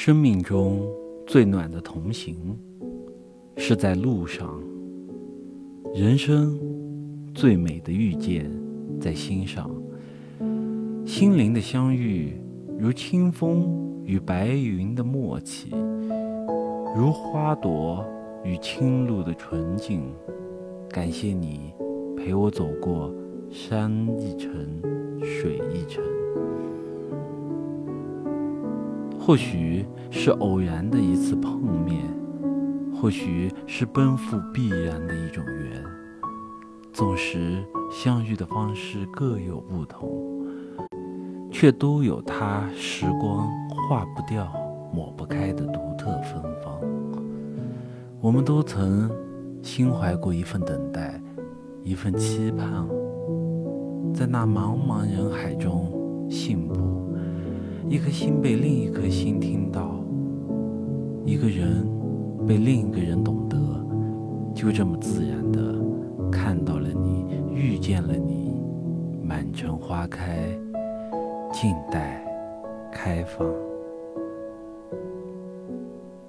生命中最暖的同行，是在路上；人生最美的遇见，在心上。心灵的相遇，如清风与白云的默契，如花朵与青露的纯净。感谢你陪我走过山一程，水一程。或许是偶然的一次碰面，或许是奔赴必然的一种缘。纵使相遇的方式各有不同，却都有它时光化不掉、抹不开的独特芬芳。我们都曾心怀过一份等待，一份期盼，在那茫茫人海中信步。一颗心被另一颗心，人被另一个人懂得，就这么自然的看到了你，遇见了你，满城花开，静待开放。